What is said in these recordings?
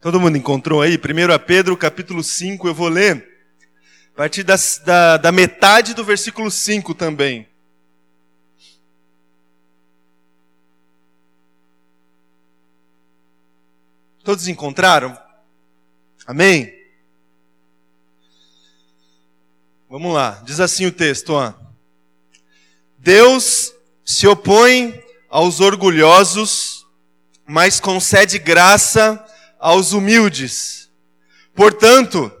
Todo mundo encontrou aí? 1 Pedro capítulo 5, eu vou ler a partir da, da metade do versículo 5 também. Todos encontraram? Amém? Vamos lá, diz assim o texto, ó. Deus se opõe aos orgulhosos, mas concede graça aos humildes. Portanto,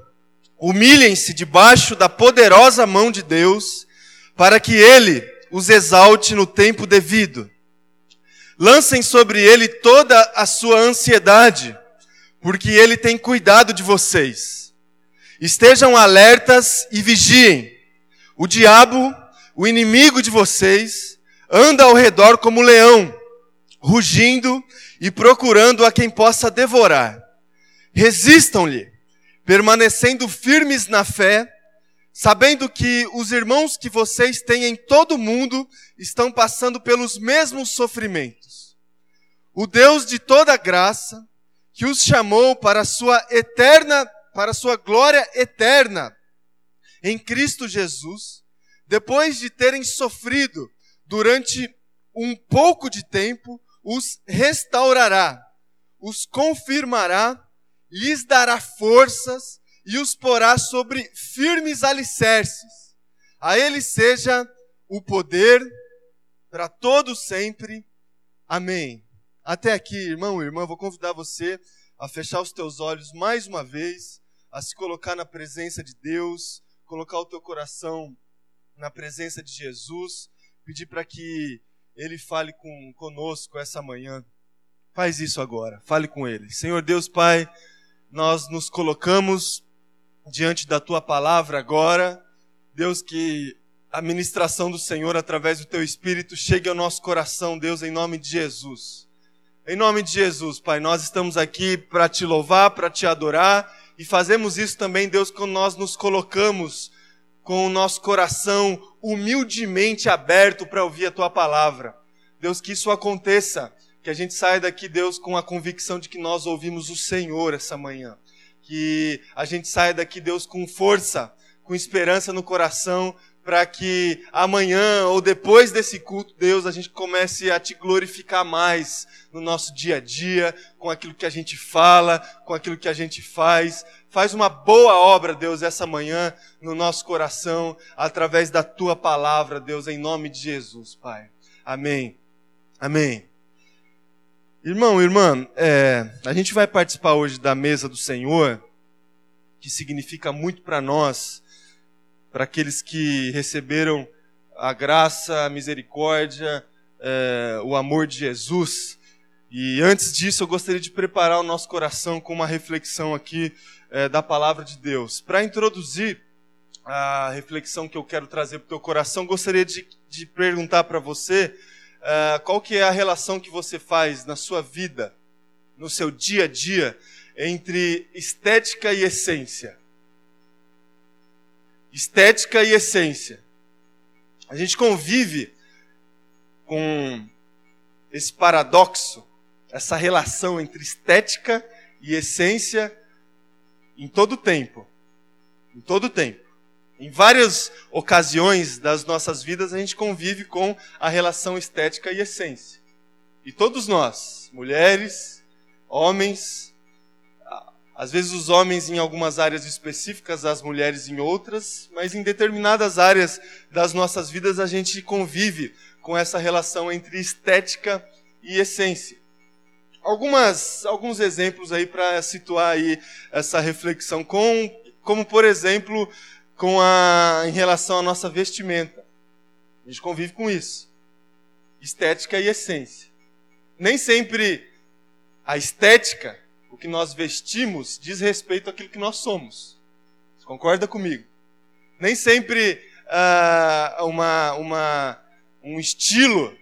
humilhem-se debaixo da poderosa mão de Deus, para que ele os exalte no tempo devido. Lancem sobre ele toda a sua ansiedade, porque ele tem cuidado de vocês. Estejam alertas e vigiem. O diabo, o inimigo de vocês, anda ao redor como leão, rugindo e procurando a quem possa devorar. Resistam-lhe, permanecendo firmes na fé, sabendo que os irmãos que vocês têm em todo o mundo estão passando pelos mesmos sofrimentos. O Deus de toda graça, que os chamou para a sua eterna, para a sua glória eterna em Cristo Jesus, depois de terem sofrido durante um pouco de tempo, os restaurará, os confirmará, lhes dará forças e os porá sobre firmes alicerces. A ele seja o poder para todo sempre. Amém. Até aqui, irmão e irmã, vou convidar você a fechar os teus olhos mais uma vez, a se colocar na presença de Deus, colocar o teu coração na presença de Jesus, pedir para que ele fale com, conosco essa manhã. Faz isso agora, fale com Ele. Senhor Deus Pai, nós nos colocamos diante da Tua palavra agora. Deus, que a ministração do Senhor através do Teu Espírito chegue ao nosso coração, Deus, em nome de Jesus. Em nome de Jesus, Pai, nós estamos aqui para Te louvar, para Te adorar e fazemos isso também, Deus, quando nós nos colocamos com o nosso coração humildemente aberto para ouvir a tua palavra. Deus, que isso aconteça, que a gente saia daqui, Deus, com a convicção de que nós ouvimos o Senhor essa manhã. Que a gente saia daqui, Deus, com força, com esperança no coração, para que amanhã ou depois desse culto, Deus, a gente comece a te glorificar mais no nosso dia a dia, com aquilo que a gente fala, com aquilo que a gente faz. Faz uma boa obra, Deus, essa manhã no nosso coração, através da tua palavra, Deus, em nome de Jesus, Pai. Amém. Amém. Irmão, irmã, é, a gente vai participar hoje da mesa do Senhor, que significa muito para nós para aqueles que receberam a graça, a misericórdia, é, o amor de Jesus. E antes disso, eu gostaria de preparar o nosso coração com uma reflexão aqui é, da palavra de Deus. Para introduzir a reflexão que eu quero trazer para o teu coração, gostaria de, de perguntar para você é, qual que é a relação que você faz na sua vida, no seu dia a dia, entre estética e essência estética e essência. A gente convive com esse paradoxo, essa relação entre estética e essência em todo o tempo. Em todo o tempo. Em várias ocasiões das nossas vidas, a gente convive com a relação estética e essência. E todos nós, mulheres, homens, às vezes os homens em algumas áreas específicas, as mulheres em outras, mas em determinadas áreas das nossas vidas a gente convive com essa relação entre estética e essência. Algumas, alguns exemplos aí para situar aí essa reflexão, com, como por exemplo com a, em relação à nossa vestimenta. A gente convive com isso. Estética e essência. Nem sempre a estética o que nós vestimos diz respeito àquilo que nós somos. Você concorda comigo? Nem sempre uh, uma, uma, um estilo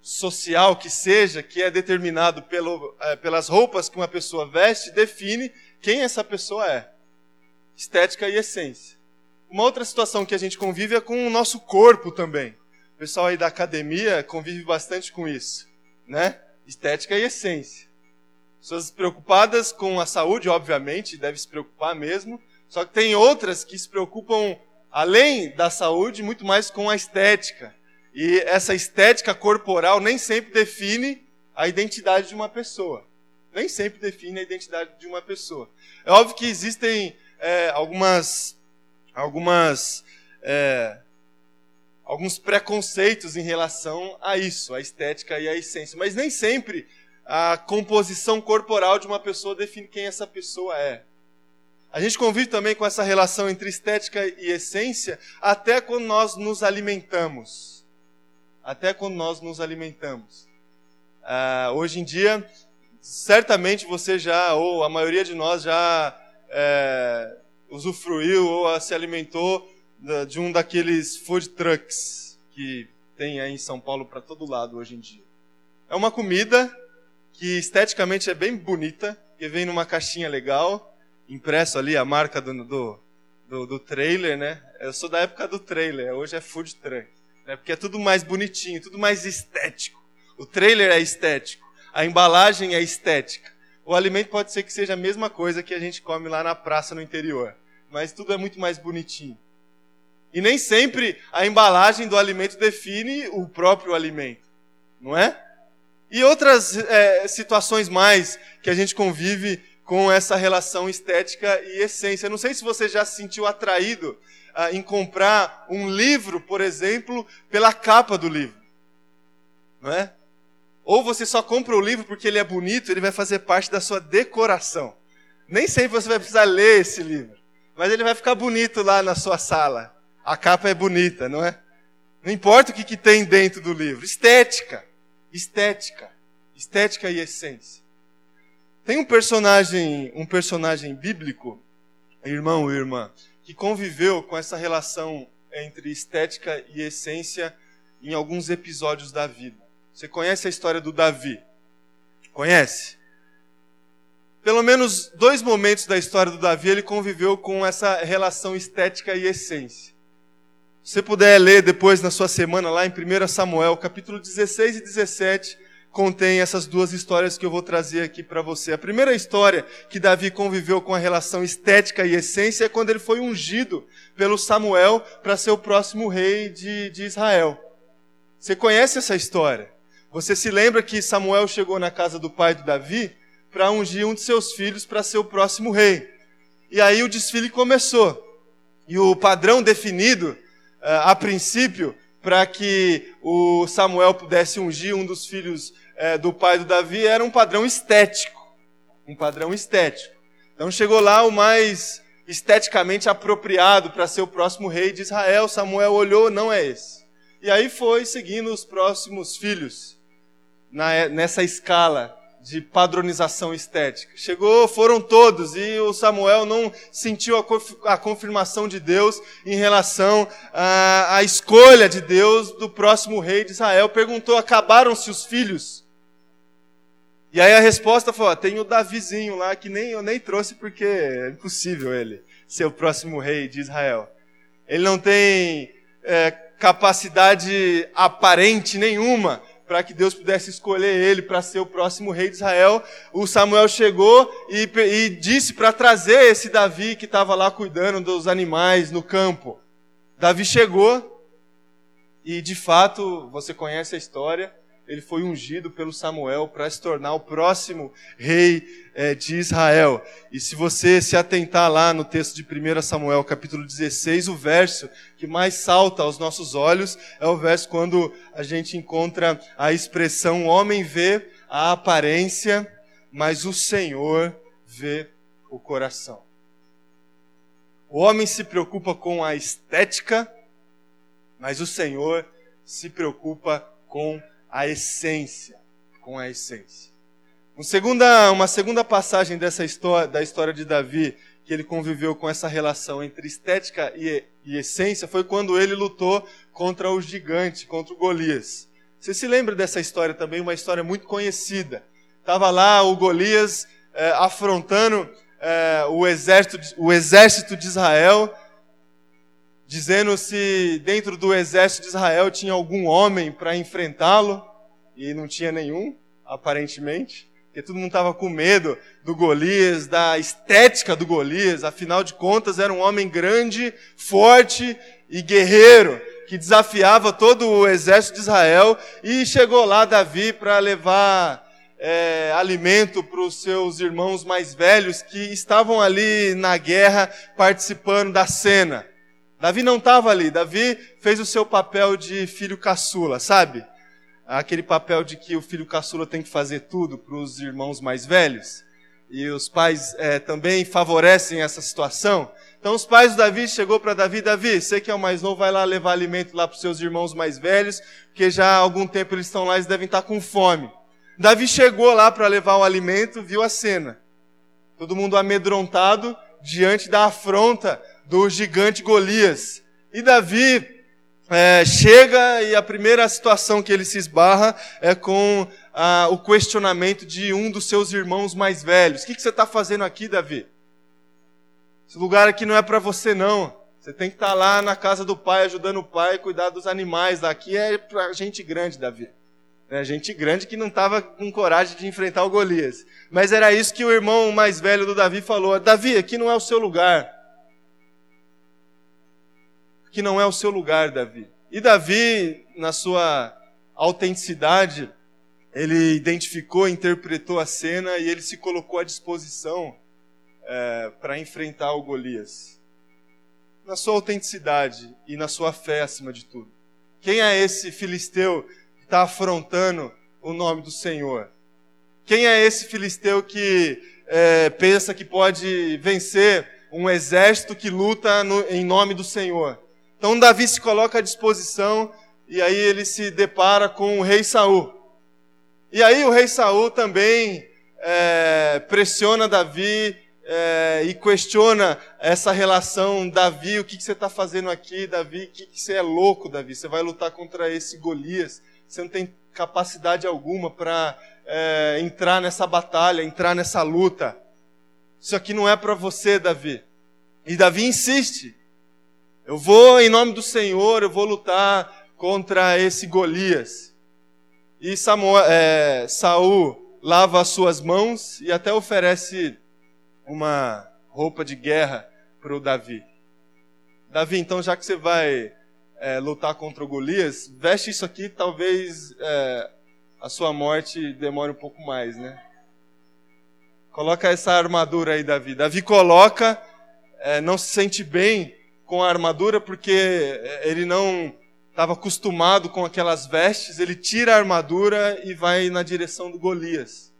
social que seja, que é determinado pelo, uh, pelas roupas que uma pessoa veste, define quem essa pessoa é. Estética e essência. Uma outra situação que a gente convive é com o nosso corpo também. O pessoal aí da academia convive bastante com isso, né? Estética e essência. Pessoas preocupadas com a saúde, obviamente, deve se preocupar mesmo. Só que tem outras que se preocupam, além da saúde, muito mais com a estética. E essa estética corporal nem sempre define a identidade de uma pessoa. Nem sempre define a identidade de uma pessoa. É óbvio que existem é, algumas, algumas, é, alguns preconceitos em relação a isso, a estética e a essência. Mas nem sempre a composição corporal de uma pessoa define quem essa pessoa é. A gente convive também com essa relação entre estética e essência até quando nós nos alimentamos. Até quando nós nos alimentamos. Uh, hoje em dia, certamente você já, ou a maioria de nós já é, usufruiu ou se alimentou de um daqueles food trucks que tem aí em São Paulo para todo lado hoje em dia. É uma comida que esteticamente é bem bonita, que vem numa caixinha legal, impresso ali a marca do, do, do, do trailer, né? Eu sou da época do trailer, hoje é food truck, né? porque é tudo mais bonitinho, tudo mais estético. O trailer é estético, a embalagem é estética. O alimento pode ser que seja a mesma coisa que a gente come lá na praça no interior, mas tudo é muito mais bonitinho. E nem sempre a embalagem do alimento define o próprio alimento, não é? E outras é, situações mais que a gente convive com essa relação estética e essência. não sei se você já se sentiu atraído ah, em comprar um livro, por exemplo, pela capa do livro. Não é? Ou você só compra o livro porque ele é bonito, ele vai fazer parte da sua decoração. Nem sempre você vai precisar ler esse livro, mas ele vai ficar bonito lá na sua sala. A capa é bonita, não é? Não importa o que, que tem dentro do livro. Estética estética, estética e essência. Tem um personagem, um personagem bíblico, irmão e irmã, que conviveu com essa relação entre estética e essência em alguns episódios da vida. Você conhece a história do Davi? Conhece? Pelo menos dois momentos da história do Davi ele conviveu com essa relação estética e essência. Se você puder ler depois na sua semana lá em 1 Samuel, capítulo 16 e 17, contém essas duas histórias que eu vou trazer aqui para você. A primeira história que Davi conviveu com a relação estética e essência é quando ele foi ungido pelo Samuel para ser o próximo rei de, de Israel. Você conhece essa história? Você se lembra que Samuel chegou na casa do pai do Davi para ungir um de seus filhos para ser o próximo rei. E aí o desfile começou. E o padrão definido a princípio, para que o Samuel pudesse ungir um dos filhos é, do pai do Davi, era um padrão estético. Um padrão estético. Então chegou lá o mais esteticamente apropriado para ser o próximo rei de Israel. Samuel olhou, não é esse. E aí foi seguindo os próximos filhos nessa escala de padronização estética. Chegou, foram todos, e o Samuel não sentiu a, confirmação de Deus em relação à, à escolha de Deus do próximo rei de Israel. Perguntou: acabaram-se os filhos? E aí a resposta foi: ó, tem o Davizinho lá que nem eu nem trouxe porque é impossível ele ser o próximo rei de Israel. Ele não tem é, capacidade aparente nenhuma para que Deus pudesse escolher ele para ser o próximo rei de Israel, o Samuel chegou e, e disse para trazer esse Davi que estava lá cuidando dos animais no campo. Davi chegou e, de fato, você conhece a história, ele foi ungido pelo Samuel para se tornar o próximo rei é, de Israel. E se você se atentar lá no texto de 1 Samuel, capítulo 16, o verso que mais salta aos nossos olhos é o verso quando a gente encontra a expressão: o homem vê a aparência, mas o Senhor vê o coração. O homem se preocupa com a estética, mas o Senhor se preocupa com a essência, com a essência. Uma segunda, uma segunda passagem dessa história, da história de Davi, que ele conviveu com essa relação entre estética e, e essência, foi quando ele lutou contra o gigante, contra o Golias. Você se lembra dessa história também, uma história muito conhecida. Estava lá o Golias é, afrontando é, o, exército, o exército de Israel, dizendo se dentro do exército de Israel tinha algum homem para enfrentá-lo, e não tinha nenhum, aparentemente. Porque todo mundo estava com medo do Golias, da estética do Golias. Afinal de contas, era um homem grande, forte e guerreiro, que desafiava todo o exército de Israel. E chegou lá Davi para levar é, alimento para os seus irmãos mais velhos que estavam ali na guerra participando da cena. Davi não estava ali, Davi fez o seu papel de filho caçula, sabe? Aquele papel de que o filho caçula tem que fazer tudo para os irmãos mais velhos. E os pais é, também favorecem essa situação. Então os pais do Davi chegou para Davi, Davi, você que é o mais novo, vai lá levar alimento lá para os seus irmãos mais velhos, porque já há algum tempo eles estão lá, eles devem estar com fome. Davi chegou lá para levar o alimento, viu a cena. Todo mundo amedrontado diante da afronta do gigante Golias. E Davi é, chega e a primeira situação que ele se esbarra é com o questionamento de um dos seus irmãos mais velhos. O que, que você está fazendo aqui, Davi? Esse lugar aqui não é para você, não. Você tem que estar tá lá na casa do pai, ajudando o pai cuidar dos animais. Aqui é para gente grande, Davi. Né? Gente grande que não estava com coragem de enfrentar o Golias. Mas era isso que o irmão mais velho do Davi falou: Davi, aqui não é o seu lugar. Aqui não é o seu lugar, Davi. E Davi, na sua autenticidade, ele identificou, interpretou a cena e ele se colocou à disposição é, para enfrentar o Golias. Na sua autenticidade e na sua fé acima de tudo. Quem é esse filisteu está afrontando o nome do Senhor? Quem é esse filisteu que é, pensa que pode vencer um exército que luta no, em nome do Senhor? Então Davi se coloca à disposição e aí ele se depara com o rei Saul. E aí o rei Saul também é, pressiona Davi é, e questiona essa relação, Davi, o que, que você está fazendo aqui, Davi, que, que você é louco, Davi, você vai lutar contra esse Golias, você não tem capacidade alguma para é, entrar nessa batalha, entrar nessa luta. Isso aqui não é para você, Davi. E Davi insiste. Eu vou, em nome do Senhor, eu vou lutar contra esse Golias. E Samuel, é, Saul lava as suas mãos e até oferece uma roupa de guerra para o Davi. Davi, então já que você vai é, lutar contra o Golias, veste isso aqui, talvez é, a sua morte demore um pouco mais, né? Coloca essa armadura aí, Davi. Davi coloca, é, não se sente bem com a armadura porque é, ele não estava acostumado com aquelas vestes. Ele tira a armadura e vai na direção do Golias.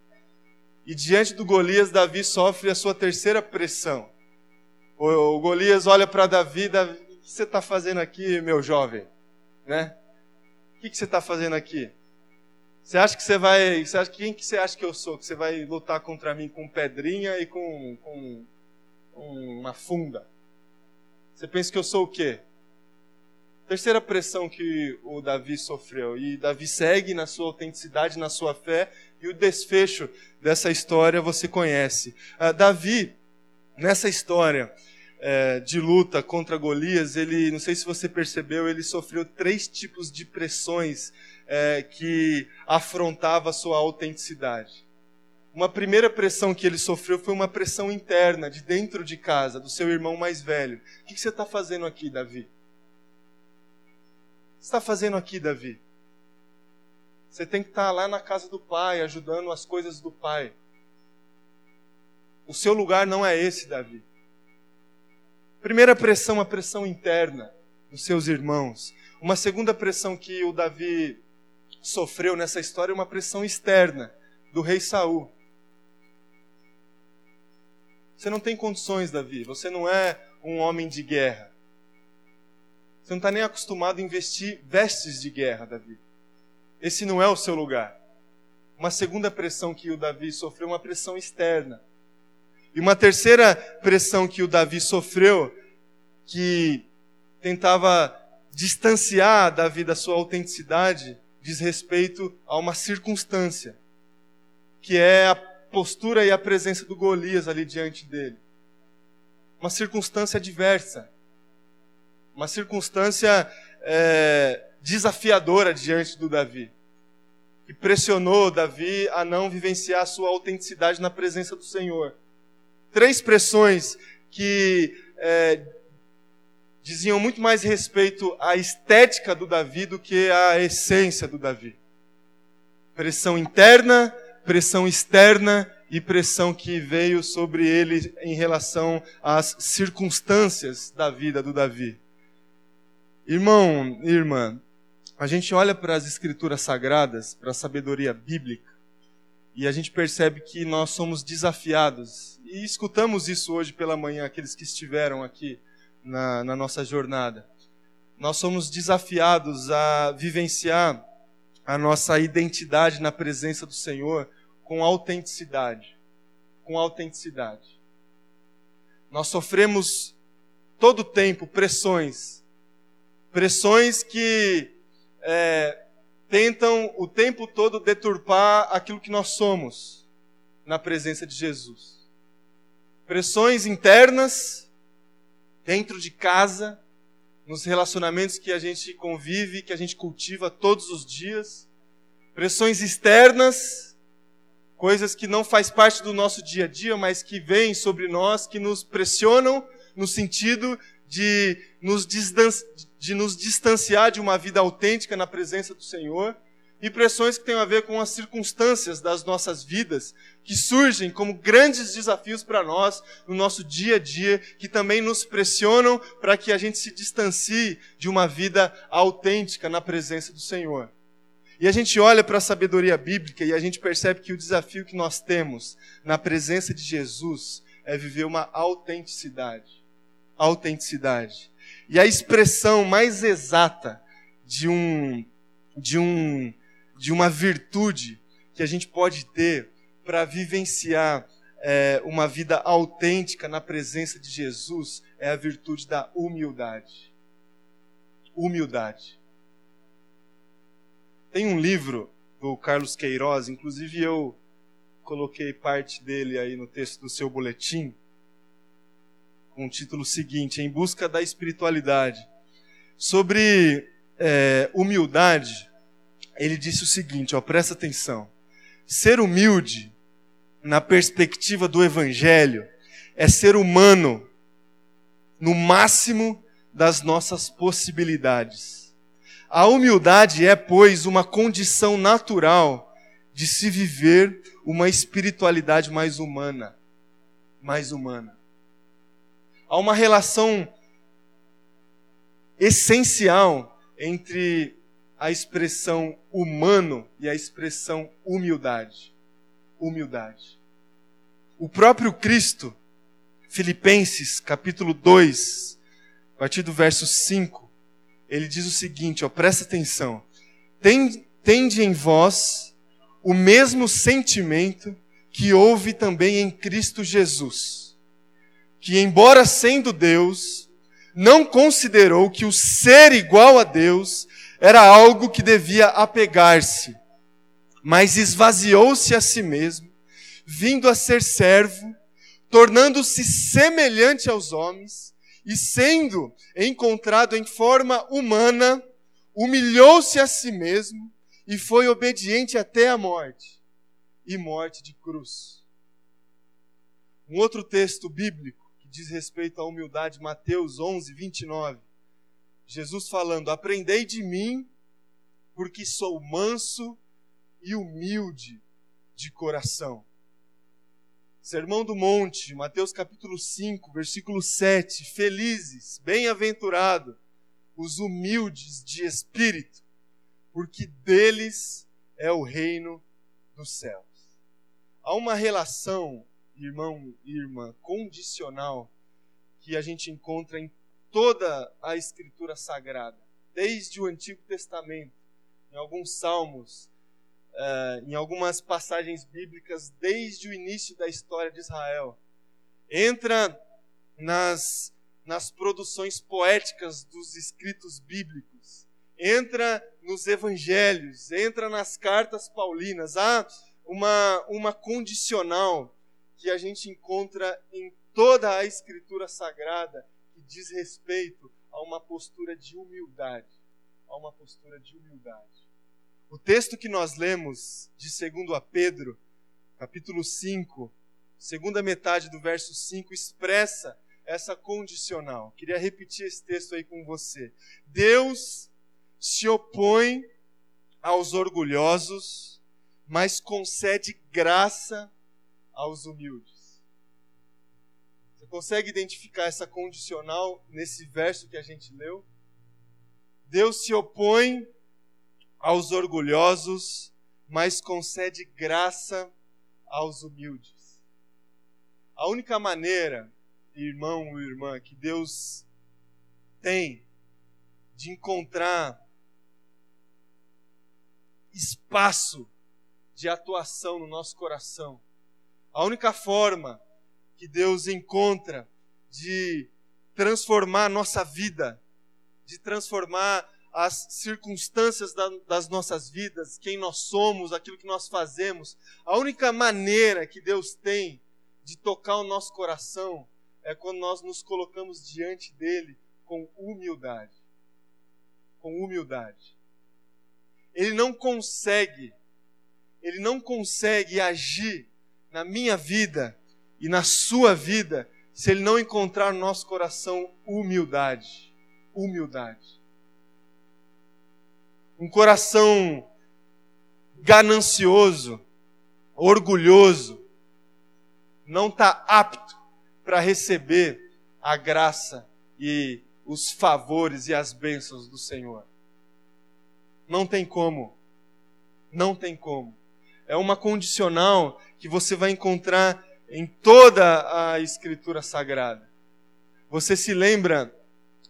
E diante do Golias, Davi sofre a sua terceira pressão. O, o Golias olha para Davi, Davi que você está fazendo aqui, meu jovem? Né? O que, que você está fazendo aqui? Você acha que você vai. Você acha, quem que você acha que eu sou? Que você vai lutar contra mim com pedrinha e com, com, com uma funda? Você pensa que eu sou o quê? Terceira pressão que o Davi sofreu. E Davi segue na sua autenticidade, na sua fé, e o desfecho dessa história você conhece. Uh, Davi, nessa história, é, de luta contra Golias, ele, não sei se você percebeu, ele sofreu três tipos de pressões é, que afrontava a sua autenticidade. Uma primeira pressão que ele sofreu foi uma pressão interna, de dentro de casa, do seu irmão mais velho. O que você está fazendo aqui, Davi? O que está fazendo aqui, Davi? Você tem que estar tá lá na casa do pai, ajudando as coisas do pai. O seu lugar não é esse, Davi. Primeira pressão, a pressão interna dos seus irmãos. Uma segunda pressão que o Davi sofreu nessa história é uma pressão externa do rei Saul. Você não tem condições, Davi. Você não é um homem de guerra. Você não está nem acostumado a investir vestes de guerra, Davi. Esse não é o seu lugar. Uma segunda pressão que o Davi sofreu, uma pressão externa. E uma terceira pressão que o Davi sofreu, que tentava distanciar Davi da sua autenticidade, diz respeito a uma circunstância, que é a postura e a presença do Golias ali diante dele. Uma circunstância diversa, uma circunstância é, desafiadora diante do Davi, que pressionou Davi a não vivenciar a sua autenticidade na presença do Senhor. Três pressões que é, diziam muito mais respeito à estética do Davi do que à essência do Davi. Pressão interna, pressão externa e pressão que veio sobre ele em relação às circunstâncias da vida do Davi. Irmão, irmã, a gente olha para as escrituras sagradas, para a sabedoria bíblica, e a gente percebe que nós somos desafiados. E escutamos isso hoje pela manhã, aqueles que estiveram aqui na, na nossa jornada. Nós somos desafiados a vivenciar a nossa identidade na presença do Senhor com autenticidade. Com autenticidade. Nós sofremos todo o tempo pressões. Pressões que é, tentam o tempo todo deturpar aquilo que nós somos na presença de Jesus. Pressões internas, dentro de casa, nos relacionamentos que a gente convive, que a gente cultiva todos os dias. Pressões externas, coisas que não faz parte do nosso dia a dia, mas que vêm sobre nós, que nos pressionam no sentido de nos, de nos distanciar de uma vida autêntica na presença do Senhor, e pressões que têm a ver com as circunstâncias das nossas vidas, que surgem como grandes desafios para nós no nosso dia a dia, que também nos pressionam para que a gente se distancie de uma vida autêntica na presença do Senhor. E a gente olha para a sabedoria bíblica e a gente percebe que o desafio que nós temos na presença de Jesus é viver uma autenticidade. Autenticidade. E a expressão mais exata de um de um de uma virtude que a gente pode ter para vivenciar é, uma vida autêntica na presença de Jesus é a virtude da humildade. Humildade. Tem um livro do Carlos Queiroz, inclusive eu coloquei parte dele aí no texto do seu boletim, com o título seguinte: Em Busca da Espiritualidade. Sobre é, humildade, ele disse o seguinte: ó, presta atenção. Ser humilde, na perspectiva do Evangelho, é ser humano no máximo das nossas possibilidades. A humildade é, pois, uma condição natural de se viver uma espiritualidade mais humana. Mais humana. Há uma relação essencial entre a expressão humano e a expressão humildade. Humildade. O próprio Cristo, Filipenses capítulo 2, a partir do verso 5, ele diz o seguinte, ó, presta atenção. Tende em vós o mesmo sentimento que houve também em Cristo Jesus, que embora sendo Deus, não considerou que o ser igual a Deus era algo que devia apegar-se, mas esvaziou-se a si mesmo, vindo a ser servo, tornando-se semelhante aos homens, e sendo encontrado em forma humana, humilhou-se a si mesmo e foi obediente até a morte e morte de cruz. Um outro texto bíblico que diz respeito à humildade, Mateus 11, 29. Jesus falando: Aprendei de mim, porque sou manso e humilde de coração Sermão do Monte, Mateus capítulo 5, versículo 7. Felizes, bem-aventurados os humildes de espírito, porque deles é o reino dos céus. Há uma relação, irmão e irmã, condicional que a gente encontra em toda a Escritura Sagrada, desde o Antigo Testamento, em alguns salmos, uh, em algumas passagens bíblicas desde o início da história de Israel. Entra nas, nas produções poéticas dos escritos bíblicos. Entra nos evangelhos, entra nas cartas paulinas. Há uma, uma condicional que a gente encontra em toda a escritura sagrada que diz respeito a uma postura de humildade. A uma postura de humildade. O texto que nós lemos de 2 a Pedro, capítulo 5, segunda metade do verso 5, expressa essa condicional. Queria repetir esse texto aí com você. Deus se opõe aos orgulhosos, mas concede graça aos humildes. Consegue identificar essa condicional nesse verso que a gente leu? Deus se opõe aos orgulhosos, mas concede graça aos humildes. A única maneira, irmão ou irmã, que Deus tem de encontrar espaço de atuação no nosso coração, a única forma que Deus encontra de transformar a nossa vida, de transformar as circunstâncias da, das nossas vidas, quem nós somos, aquilo que nós fazemos. A única maneira que Deus tem de tocar o nosso coração é quando nós nos colocamos diante dele com humildade. Com humildade. Ele não consegue, ele não consegue agir na minha vida e na sua vida se ele não encontrar no nosso coração humildade. Humildade um coração ganancioso, orgulhoso, não está apto para receber a graça e os favores e as bênçãos do Senhor. Não tem como. Não tem como. É uma condicional que você vai encontrar em toda a Escritura Sagrada. Você se lembra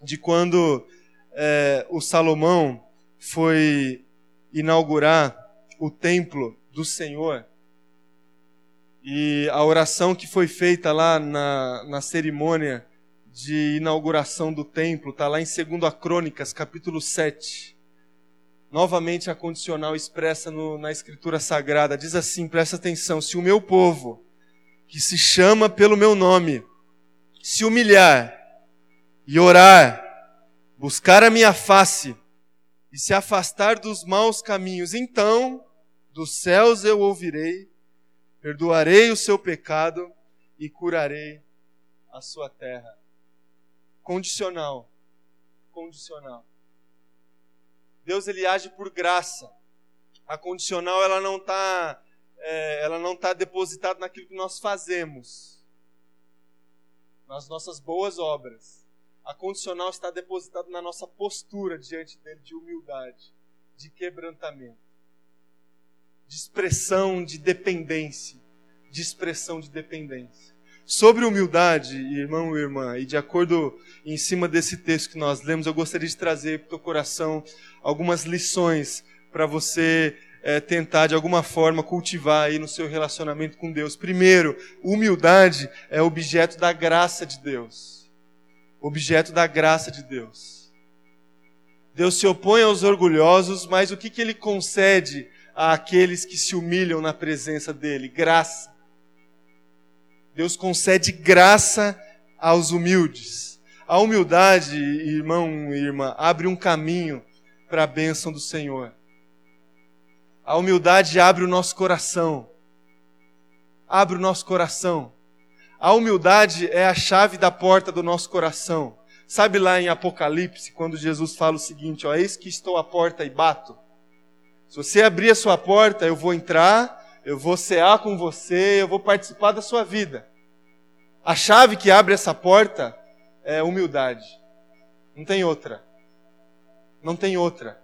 de quando é, o Salomão foi inaugurar o templo do Senhor. E a oração que foi feita lá na, na cerimônia de inauguração do templo está lá em 2 Crônicas, capítulo 7. Novamente a condicional expressa no, na Escritura Sagrada. Diz assim: presta atenção, se o meu povo, que se chama pelo meu nome, se humilhar e orar, buscar a minha face, e se afastar dos maus caminhos, então dos céus eu ouvirei, perdoarei o seu pecado e curarei a sua terra. Condicional. Condicional. Deus ele age por graça. A condicional ela não está é, ela não está depositada naquilo que nós fazemos, nas nossas boas obras a condicional está depositada na nossa postura diante dele de humildade, de quebrantamento, de expressão de dependência, de expressão de dependência. Sobre humildade, irmão e irmã, e de acordo em cima desse texto que nós lemos, eu gostaria de trazer para o teu coração algumas lições para você é, tentar de alguma forma cultivar aí no seu relacionamento com Deus. Primeiro, humildade é objeto da graça de Deus objeto da graça de Deus. Deus se opõe aos orgulhosos, mas o que, que ele concede àqueles que se humilham na presença dele? Graça. Deus concede graça aos humildes. A humildade, irmão e irmã, abre um caminho para a bênção do Senhor. A humildade abre o nosso coração. Abre o nosso coração. A humildade é a chave da porta do nosso coração. Sabe lá em Apocalipse, quando Jesus fala o seguinte: ó, eis que estou à porta e bato. Se você abrir a sua porta, eu vou entrar, eu vou cear com você, eu vou participar da sua vida. A chave que abre essa porta é humildade. Não tem outra. Não tem outra.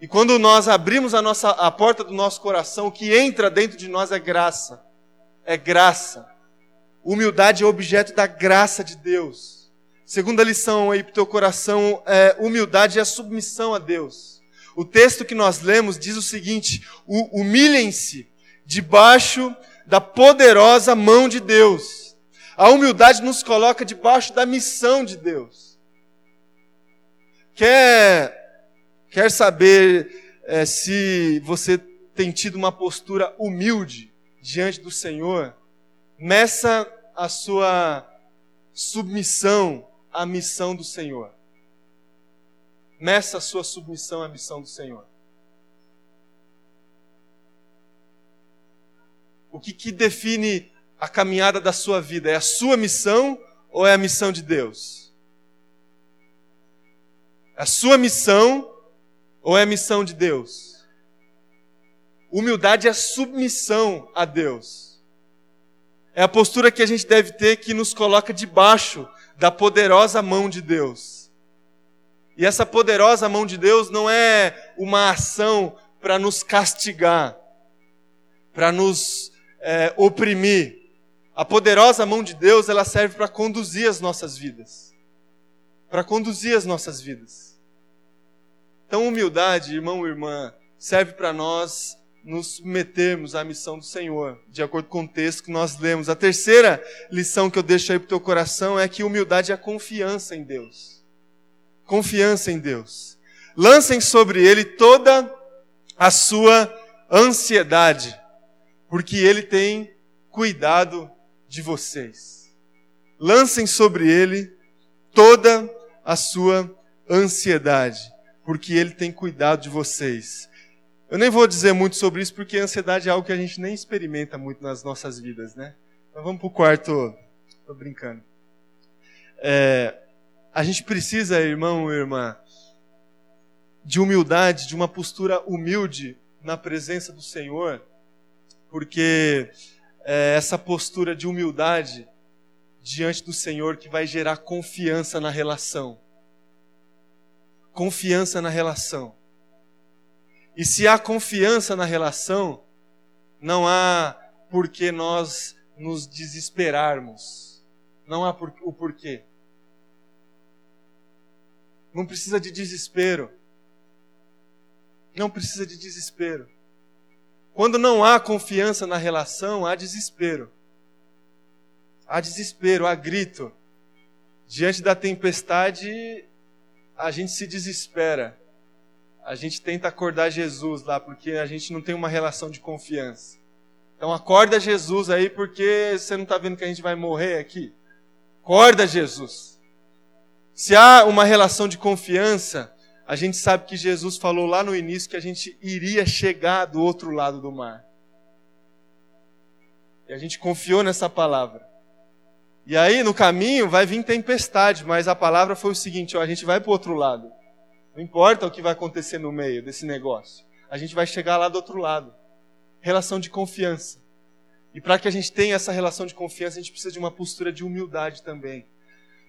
E quando nós abrimos a, nossa, a porta do nosso coração, o que entra dentro de nós é graça. É graça. Humildade é objeto da graça de Deus. Segunda lição aí para o teu coração é humildade é a submissão a Deus. O texto que nós lemos diz o seguinte: humilhem-se debaixo da poderosa mão de Deus. A humildade nos coloca debaixo da missão de Deus. Quer, Quer saber é, se você tem tido uma postura humilde diante do Senhor? Meça a sua submissão à missão do Senhor. Meça a sua submissão à missão do Senhor. O que, que define a caminhada da sua vida? É a sua missão ou é a missão de Deus? A sua missão ou é missão de Deus? Humildade é submissão a Deus. É a postura que a gente deve ter que nos coloca debaixo da poderosa mão de Deus. E essa poderosa mão de Deus não é uma ação para nos castigar, para nos é, oprimir. A poderosa mão de Deus, ela serve para conduzir as nossas vidas. Para conduzir as nossas vidas. Então, humildade, irmão e irmã, serve para nós nos submetermos à missão do Senhor, de acordo com o texto que nós lemos. A terceira lição que eu deixo aí para o teu coração é que humildade é confiança em Deus. Confiança em Deus. Lancem sobre Ele toda a sua ansiedade, porque Ele tem cuidado de vocês. Lancem sobre Ele toda a sua ansiedade, porque Ele tem cuidado de vocês. Eu nem vou dizer muito sobre isso, porque a ansiedade é algo que a gente nem experimenta muito nas nossas vidas, né? Vamos para o quarto. Estou brincando. É, a gente precisa, irmão e irmã, de humildade, de uma postura humilde na presença do Senhor, porque é essa postura de humildade diante do Senhor que vai gerar confiança na relação. Confiança na relação. E se há confiança na relação, não há por que nós nos desesperarmos. Não há por, o porquê. Não precisa de desespero. Não precisa de desespero. Quando não há confiança na relação, há desespero. Há desespero, há grito. Diante da tempestade, a gente se desespera a gente tenta acordar Jesus lá, porque a gente não tem uma relação de confiança. Então acorda Jesus aí, porque você não está vendo que a gente vai morrer aqui. Acorda Jesus. Se há uma relação de confiança, a gente sabe que Jesus falou lá no início que a gente iria chegar do outro lado do mar. E a gente confiou nessa palavra. E aí, no caminho, vai vir tempestade, mas a palavra foi o seguinte: ó, a gente vai para o outro lado. Não importa o que vai acontecer no meio desse negócio. A gente vai chegar lá do outro lado. Relação de confiança. E para que a gente tenha essa relação de confiança, a gente precisa de uma postura de humildade também.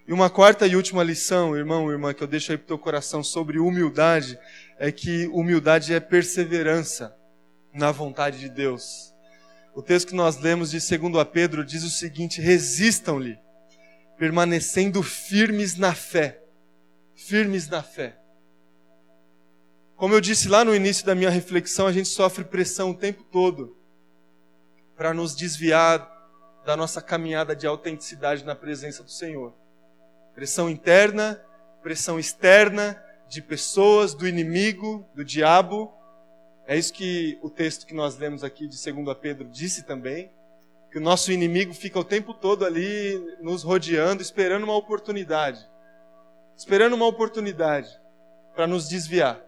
E uma quarta e última lição, irmão irmã, que eu deixo aí para o teu coração sobre humildade, é que humildade é perseverança na vontade de Deus. O texto que nós lemos de 2 a Pedro diz o seguinte: resistam-lhe, permanecendo firmes na fé. Firmes na fé. Como eu disse lá no início da minha reflexão, a gente sofre pressão o tempo todo para nos desviar da nossa caminhada de autenticidade na presença do Senhor. Pressão interna, pressão externa, de pessoas, do inimigo, do diabo. É isso que o texto que nós lemos aqui de 2 Pedro disse também. Que o nosso inimigo fica o tempo todo ali nos rodeando, esperando uma oportunidade. Esperando uma oportunidade para nos desviar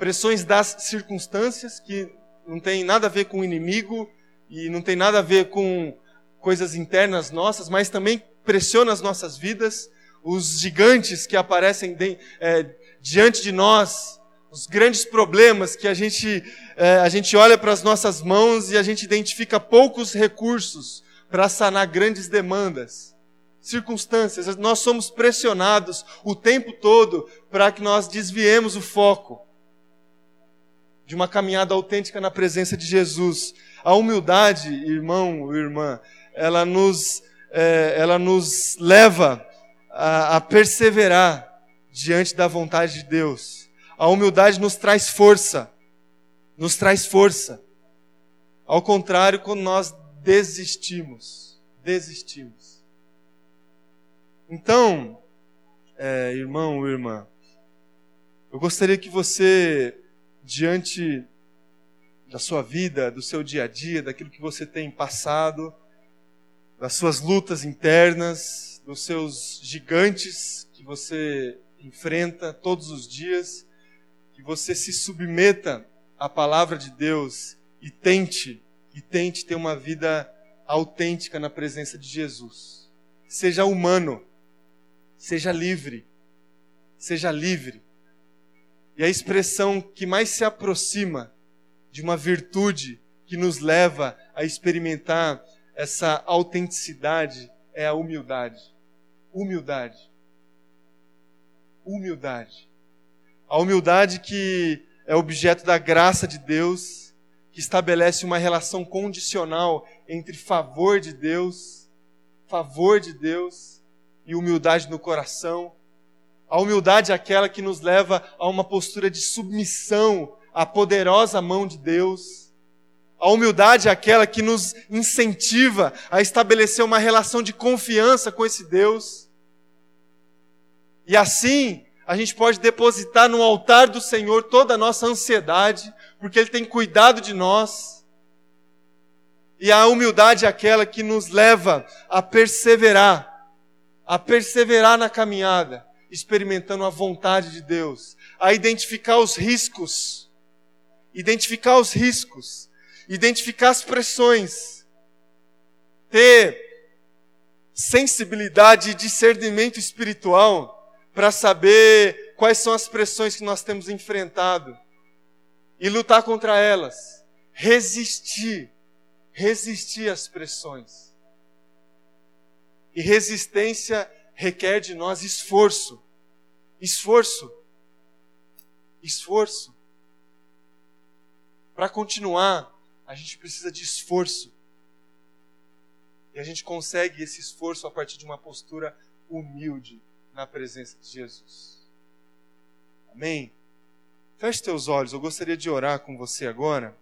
pressões das circunstâncias, que não tem nada a ver com o inimigo e não tem nada a ver com coisas internas nossas, mas também pressiona as nossas vidas, os gigantes que aparecem de, é, diante de nós, os grandes problemas que a gente, é, a gente olha para as nossas mãos e a gente identifica poucos recursos para sanar grandes demandas. Circunstâncias, nós somos pressionados o tempo todo para que nós desviemos o foco de uma caminhada autêntica na presença de Jesus. A humildade, irmão, irmã, ela nos, é, ela nos leva a, a perseverar diante da vontade de Deus. A humildade nos traz força, nos traz força. Ao contrário, quando nós desistimos, desistimos. Então, é, irmão, irmã, eu gostaria que você diante da sua vida, do seu dia a dia, daquilo que você tem passado, das suas lutas internas, dos seus gigantes que você enfrenta todos os dias, que você se submeta à palavra de Deus e tente e tente ter uma vida autêntica na presença de Jesus. Seja humano, seja livre, seja livre. E a expressão que mais se aproxima de uma virtude que nos leva a experimentar essa autenticidade é a humildade. Humildade. Humildade. A humildade que é objeto da graça de Deus, que estabelece uma relação condicional entre favor de Deus, favor de Deus e humildade no coração. A humildade é aquela que nos leva a uma postura de submissão à poderosa mão de Deus. A humildade é aquela que nos incentiva a estabelecer uma relação de confiança com esse Deus. E assim, a gente pode depositar no altar do Senhor toda a nossa ansiedade, porque Ele tem cuidado de nós. E a humildade é aquela que nos leva a perseverar, a perseverar na caminhada, experimentando a vontade de Deus, a identificar os riscos, identificar os riscos, identificar as pressões, ter sensibilidade e discernimento espiritual para saber quais são as pressões que nós temos enfrentado e lutar contra elas. Resistir, resistir às pressões. E resistência requer de nós esforço. Esforço. Esforço. Para continuar, a gente precisa de esforço. E a gente consegue esse esforço a partir de uma postura humilde na presença de Jesus. Amém? Feche teus olhos, eu gostaria de orar com você agora.